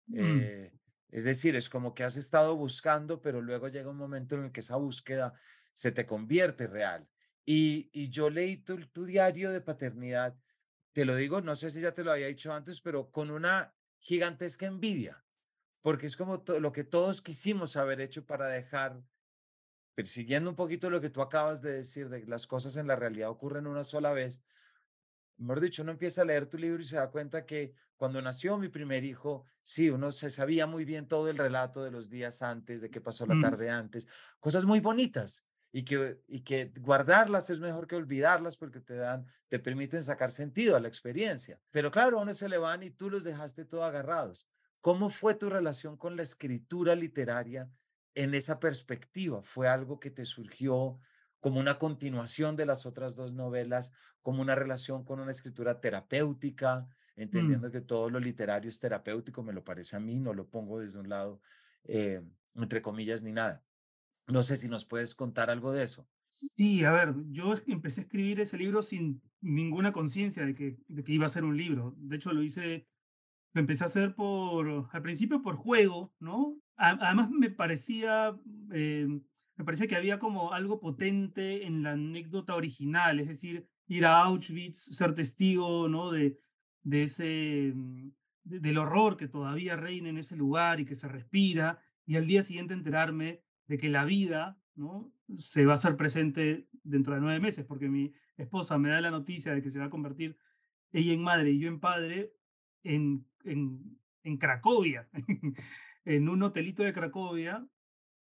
Mm. Eh, es decir, es como que has estado buscando, pero luego llega un momento en el que esa búsqueda se te convierte real. Y, yo leí tu, tu, diario de paternidad, te lo digo, no sé si ya te lo había dicho antes, pero con una gigantesca envidia, porque es como lo que todos quisimos haber hecho para dejar, persiguiendo un poquito lo que tú acabas de decir, de que las cosas en la realidad ocurren una sola vez. Mejor dicho, uno empieza a leer tu libro y se da cuenta que cuando nació mi primer hijo, sí, uno se sabía muy bien todo el relato de los días antes, de qué pasó la mm. tarde antes, cosas muy bonitas y que, y que guardarlas es mejor que olvidarlas porque te dan, te permiten sacar sentido a la experiencia. Pero claro, uno se le van y tú los dejaste todo agarrados. ¿Cómo fue tu relación con la escritura literaria en esa perspectiva? ¿Fue algo que te surgió como una continuación de las otras dos novelas, como una relación con una escritura terapéutica, mm. entendiendo que todo lo literario es terapéutico, me lo parece a mí, no lo pongo desde un lado, eh, entre comillas, ni nada. No sé si nos puedes contar algo de eso. Sí, a ver, yo empecé a escribir ese libro sin ninguna conciencia de que, de que iba a ser un libro. De hecho, lo hice, lo empecé a hacer por, al principio por juego, ¿no? además me parecía, eh, me parecía que había como algo potente en la anécdota original, es decir, ir a Auschwitz, ser testigo, ¿no? De, de ese, mm, del horror que todavía reina en ese lugar y que se respira, y al día siguiente enterarme de que la vida ¿no? se va a hacer presente dentro de nueve meses, porque mi esposa me da la noticia de que se va a convertir ella en madre y yo en padre en, en, en Cracovia, en un hotelito de Cracovia,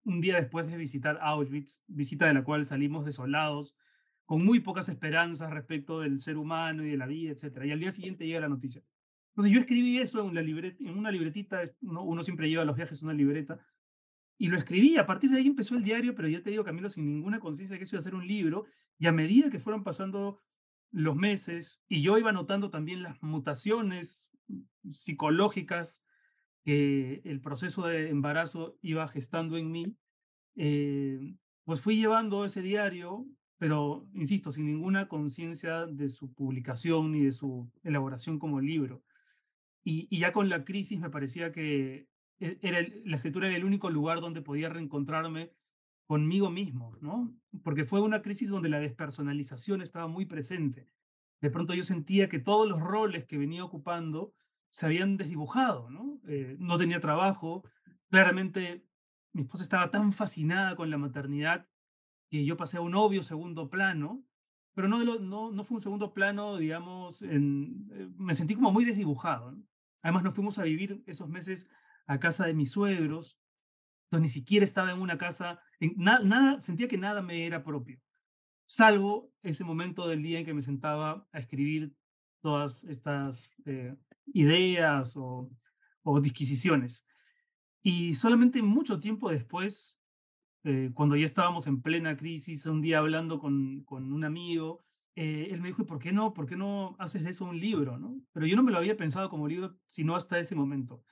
un día después de visitar Auschwitz, visita de la cual salimos desolados, con muy pocas esperanzas respecto del ser humano y de la vida, etc. Y al día siguiente llega la noticia. Entonces yo escribí eso en, la en una libretita, uno, uno siempre lleva a los viajes una libreta, y lo escribí, a partir de ahí empezó el diario, pero ya te digo, Camilo, sin ninguna conciencia de que eso iba a ser un libro, y a medida que fueron pasando los meses, y yo iba notando también las mutaciones psicológicas que el proceso de embarazo iba gestando en mí, eh, pues fui llevando ese diario, pero, insisto, sin ninguna conciencia de su publicación ni de su elaboración como libro. Y, ya con la crisis me parecía que era la escritura era el único lugar donde podía reencontrarme conmigo mismo, ¿no? Porque fue una crisis donde la despersonalización estaba muy presente. De pronto yo sentía que todos los roles que venía ocupando se habían desdibujado, ¿no? Eh, no tenía trabajo, claramente mi esposa estaba tan fascinada con la maternidad que yo pasé a un obvio segundo plano, pero no, no, no fue un segundo plano, digamos, en, eh, me sentí como muy desdibujado. Además nos fuimos a vivir esos meses a casa de mis suegros, entonces ni siquiera estaba en una casa, en, nada, sentía que nada me era propio, salvo ese momento del día en que me sentaba a escribir todas estas eh, ideas o, o, disquisiciones. Y solamente mucho tiempo después, eh, cuando ya estábamos en plena crisis, un día hablando con, con un amigo, eh, él me dijo, ¿por qué no? ¿Por qué no haces de eso un libro? ¿no? Pero yo no me lo había pensado como libro, sino hasta ese momento.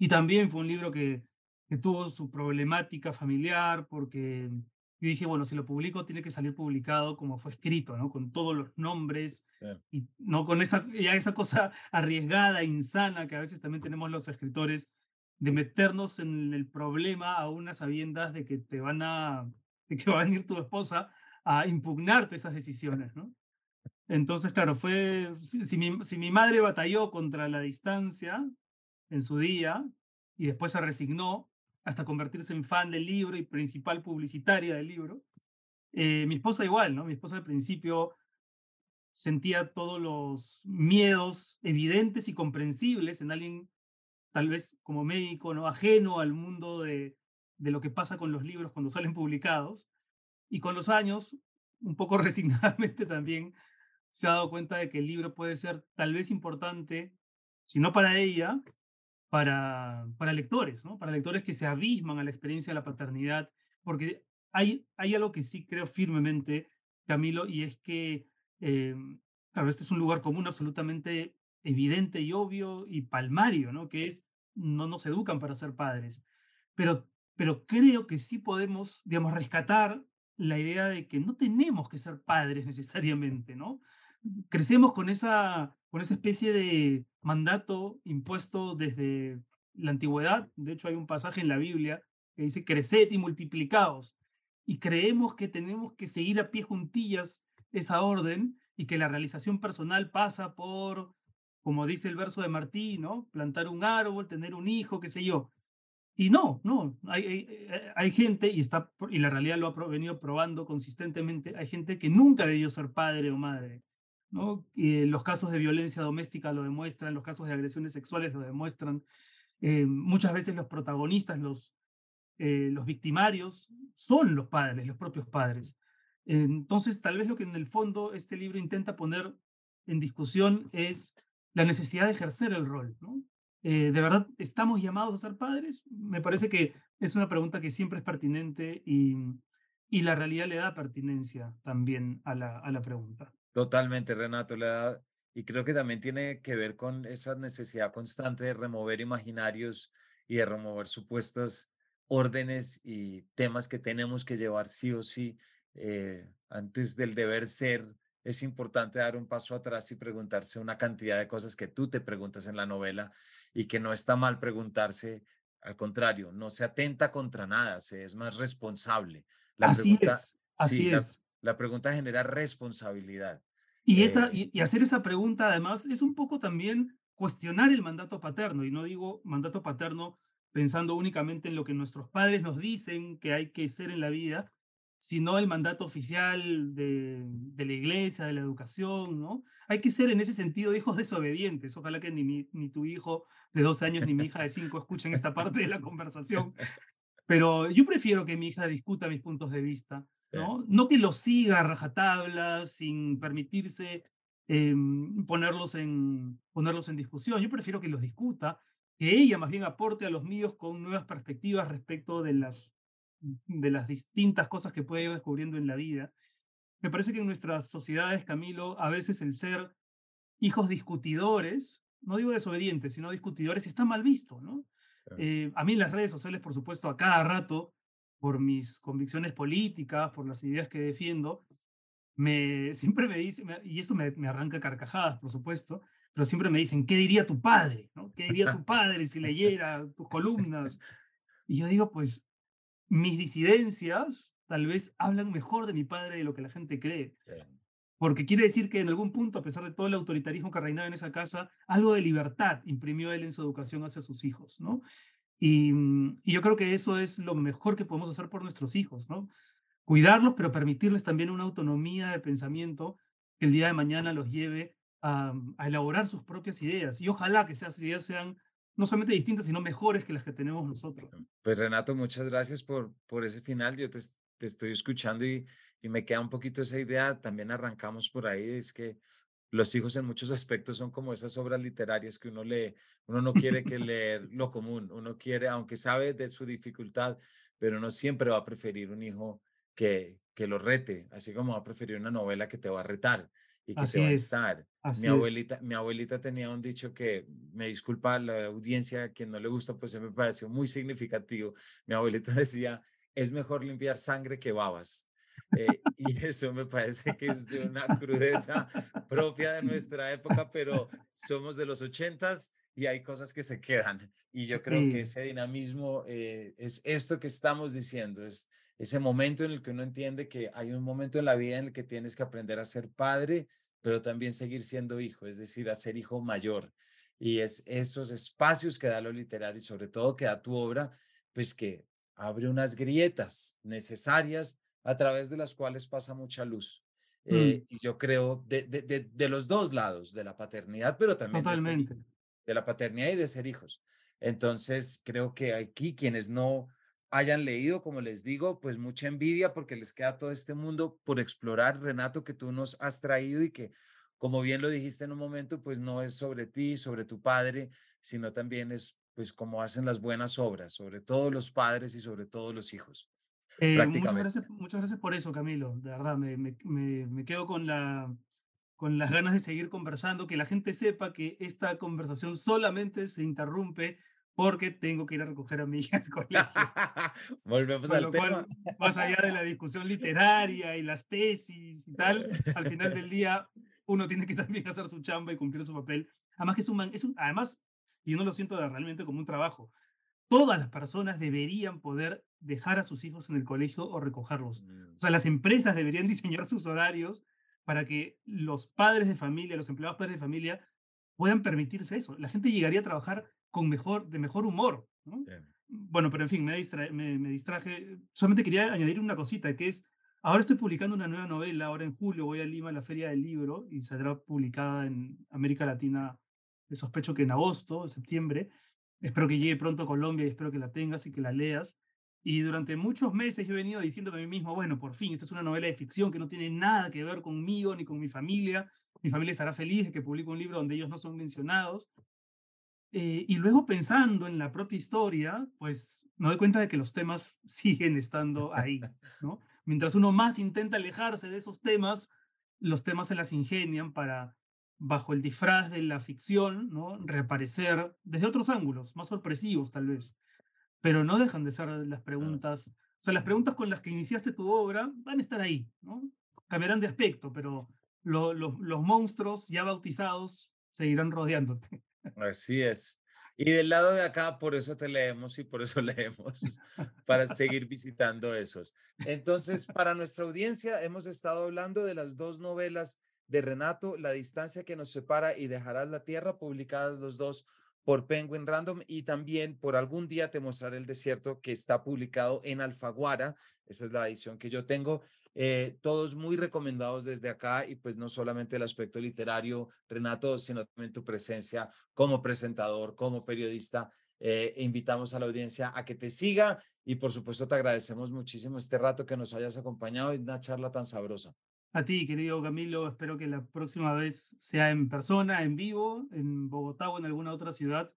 Y también fue un libro que, que tuvo su problemática familiar, porque yo dije, bueno, si lo publico, tiene que salir publicado como fue escrito, ¿no? Con todos los nombres y no con esa, ya esa cosa arriesgada, insana que a veces también tenemos los escritores de meternos en el problema a unas sabiendas de que te van a, de que va a venir tu esposa a impugnarte esas decisiones, ¿no? Entonces, claro, fue, si, mi, si mi madre batalló contra la distancia en su día y después se resignó hasta convertirse en fan del libro y principal publicitaria del libro, eh, mi esposa igual, ¿no? Mi esposa al principio sentía todos los miedos evidentes y comprensibles en alguien tal vez como médico, ¿no? ajeno al mundo de, de lo que pasa con los libros cuando salen publicados. Y con los años, un poco resignadamente también, se ha dado cuenta de que el libro puede ser tal vez importante, si no para ella, para, para lectores, ¿no? Para lectores que se abisman a la experiencia de la paternidad, porque hay, hay algo que sí creo firmemente, Camilo, y es que, eh, claro, este es un lugar común absolutamente evidente y obvio y palmario, ¿no? Que es, no nos educan para ser padres, pero, pero creo que sí podemos, digamos, rescatar la idea de que no tenemos que ser padres necesariamente, ¿no? Crecemos con esa, con esa especie de mandato impuesto desde la antigüedad. De hecho, hay un pasaje en la Biblia que dice, creced y multiplicaos. Y creemos que tenemos que seguir a pie juntillas esa orden y que la realización personal pasa por como dice el verso de Martí, ¿no? Plantar un árbol, tener un hijo, qué sé yo. Y no, no, hay, hay, eh, gente, y, está, y la realidad lo ha venido probando consistentemente, hay gente que nunca debió ser padre o madre. ¿No? Y los casos de violencia doméstica lo demuestran, los casos de agresiones sexuales lo demuestran. Eh, muchas veces los protagonistas, los, eh, los victimarios, son los padres, los propios padres. entonces, tal vez lo que en el fondo este libro intenta poner en discusión es la necesidad de ejercer el rol. Eh, ¿De verdad estamos llamados a ser padres? Me parece que es una pregunta que siempre es pertinente y, y la realidad le da pertinencia también a la, a la pregunta. Totalmente, Renato, le da, y creo que también tiene que ver con esa necesidad constante de remover imaginarios y de remover supuestas órdenes y temas que tenemos que llevar sí o sí eh, antes del deber ser es importante dar un paso atrás y preguntarse una cantidad de cosas que tú te preguntas en la novela y que no está mal preguntarse, al contrario, no se atenta contra nada, se es más responsable. La así pregunta, es, así es. La, pregunta genera responsabilidad. Y, esa, eh y, hacer esa pregunta además es un poco también cuestionar el mandato paterno, y no digo mandato paterno pensando únicamente en lo que nuestros padres nos dicen que hay que ser en la vida, sino el mandato oficial de, de, la iglesia, de la educación, ¿no? Hay que ser en ese sentido hijos desobedientes. Ojalá que ni, ni tu hijo de 12 años ni mi hija de 5 escuchen esta parte de la conversación. Pero yo prefiero que mi hija discuta mis puntos de vista, ¿no? No que los siga a rajatabla sin permitirse em, ponerlos, en, ponerlos en discusión. Yo prefiero que los discuta, que ella más bien aporte a los míos con nuevas perspectivas respecto de las de las distintas cosas que puede ir descubriendo en la vida. Me parece que en nuestras sociedades, Camilo, a veces el ser hijos discutidores, no digo desobedientes, sino discutidores, está mal visto, ¿no? Eh, a mí las redes sociales, por supuesto, a cada rato, por mis convicciones políticas, por las ideas que defiendo, me, siempre me dicen, y eso me, me arranca carcajadas, por supuesto, pero siempre me dicen, ¿qué diría tu padre? ¿no? ¿Qué diría tu padre si leyera tus columnas? Y yo digo, pues mis disidencias tal vez hablan mejor de mi padre de lo que la gente cree. Porque quiere decir que en algún punto, a pesar de todo el autoritarismo que reinaba en esa casa, algo de libertad imprimió él en su educación hacia sus hijos, ¿no? Y, mm, yo creo que eso es lo mejor que podemos hacer por nuestros hijos, ¿no? Cuidarlos, pero permitirles también una autonomía de pensamiento que el día de mañana los lleve a, a elaborar sus propias ideas. Y ojalá que esas ideas sean no solamente distintas, sino mejores que las que tenemos nosotros. Pues Renato, muchas gracias por, por ese final. Yo te, te estoy escuchando y, y me queda un poquito esa idea. También arrancamos por ahí, es que los hijos en muchos aspectos son como esas obras literarias que uno lee. Uno no quiere que leer lo común, uno quiere, aunque sabe de su dificultad, pero uno siempre va a preferir un hijo que, que lo rete, así como va a preferir una novela que te va a retar y que se va a estar. mi abuelita, mi abuelita tenía un dicho que me disculpa la audiencia, a quien no le gusta, pues me pareció muy significativo. Mi abuelita decía, es mejor limpiar sangre que babas. Eh, y eso me parece que es de una crudeza propia de nuestra época, pero somos de los ochentas y hay cosas que se quedan. Y yo creo que ese dinamismo eh, es esto que estamos diciendo, es ese momento en el que uno entiende que hay un momento en la vida en el que tienes que aprender a ser padre pero también seguir siendo hijo, es decir, a ser hijo mayor. Y es esos espacios que da lo literario y sobre todo que da tu obra, pues que abre unas grietas necesarias a través de las cuales pasa mucha luz. Mm. Eh, y yo creo de, de, de, de, los dos lados, de la paternidad, pero también Totalmente. de, ser, de la paternidad y de ser hijos. Entonces, creo que aquí quienes no hayan leído, como les digo, pues mucha envidia porque les queda todo este mundo por explorar, Renato, que tú nos has traído y que, como bien lo dijiste en un momento, pues no es sobre ti, sobre tu padre, sino también es pues como hacen las buenas obras, sobre todos los padres y sobre todos los hijos. Eh, muchas, prácticamente. gracias, muchas gracias por eso, Camilo. De verdad, me, me, me, me quedo con, la, con las ganas de seguir conversando, que la gente sepa que esta conversación solamente se interrumpe porque tengo que ir a recoger a mi hija al colegio. Volvemos al tema. cual, más allá de la discusión literaria y las tesis y tal, al final del día uno tiene que también hacer su chamba y cumplir su papel. Además que es un, man- es un además, y uno lo siento realmente como un trabajo. Todas las personas deberían poder dejar a sus hijos en el colegio o recogerlos. Mm, O sea, las empresas deberían diseñar sus horarios para que los padres de familia, los empleados padres de familia, puedan permitirse eso. La gente llegaría a trabajar con mejor, de mejor humor. ¿no? Bueno, pero en fin, me, distra- me, me distraje. Solamente quería añadir una cosita, que es, ahora estoy publicando una nueva novela, ahora en julio voy a Lima a la Feria del Libro y saldrá publicada en América Latina, sospecho que en agosto, septiembre. Espero que llegue pronto a Colombia y espero que la tengas y que la leas. Y durante muchos meses he venido diciéndome a mí mismo, bueno, por fin, esta es una novela de ficción que no tiene nada que ver conmigo ni con mi familia. Mi familia estará feliz de que publique un libro donde ellos no son mencionados. Eh, y luego pensando en la propia historia, pues me doy cuenta de que los temas siguen estando ahí, ¿no? Mientras uno más intenta alejarse de esos temas, los temas se las ingenian para, bajo el disfraz de la ficción, ¿no? Reaparecer desde otros ángulos, más sorpresivos tal vez. Pero no dejan de ser las preguntas, o sea, las preguntas con las que iniciaste tu obra van a estar ahí, ¿no? Cambiarán de aspecto, pero lo- lo- los monstruos ya bautizados seguirán rodeándote. Así es. Y del lado de acá, por eso te leemos y por eso leemos, para seguir visitando esos. Entonces, para nuestra audiencia, hemos estado hablando de las dos novelas de Renato, La distancia que nos separa y Dejarás la tierra, publicadas los dos por Penguin Random y también por algún día te mostraré el desierto que está publicado en Alfaguara. Esa es la edición que yo tengo. Eh, todos muy recomendados desde acá y pues no solamente el aspecto literario, Renato, sino también tu presencia como presentador, como periodista. Eh, e invitamos a la audiencia a que te siga y por supuesto te agradecemos muchísimo este rato que nos hayas acompañado en una charla tan sabrosa. A ti, querido Camilo, espero que la próxima vez sea en persona, en vivo, en Bogotá o en alguna otra ciudad,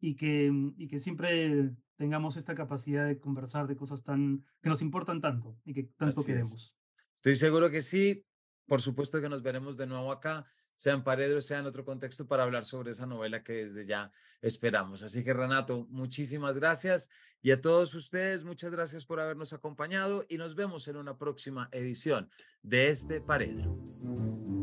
y que, y que siempre tengamos esta capacidad de conversar de cosas tan que nos importan tanto y que tanto Así es. queremos. Estoy seguro que sí. Por supuesto que nos veremos de nuevo acá, sea en Paredro, sea en otro contexto, para hablar sobre esa novela que desde ya esperamos. Así que Renato, muchísimas gracias y a todos ustedes, muchas gracias por habernos acompañado y nos vemos en una próxima edición de este Paredro.